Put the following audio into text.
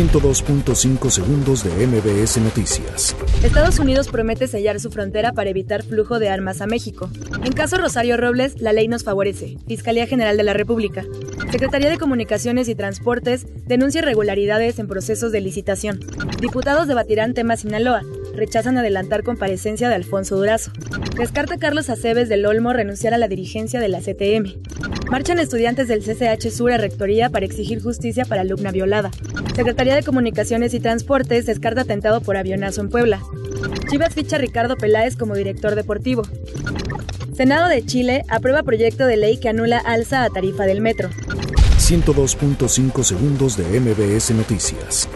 102.5 segundos de MBS Noticias. Estados Unidos promete sellar su frontera para evitar flujo de armas a México. En caso Rosario Robles, la ley nos favorece. Fiscalía General de la República. Secretaría de Comunicaciones y Transportes denuncia irregularidades en procesos de licitación. Diputados debatirán tema Sinaloa. Rechazan adelantar comparecencia de Alfonso Durazo. Descarta Carlos Aceves del Olmo renunciar a la dirigencia de la CTM. Marchan estudiantes del CCH Sur a Rectoría para exigir justicia para alumna violada. Secretaría de Comunicaciones y Transportes descarta atentado por avionazo en Puebla. Chivas ficha a Ricardo Peláez como director deportivo. Senado de Chile aprueba proyecto de ley que anula alza a tarifa del metro. 102.5 segundos de MBS Noticias.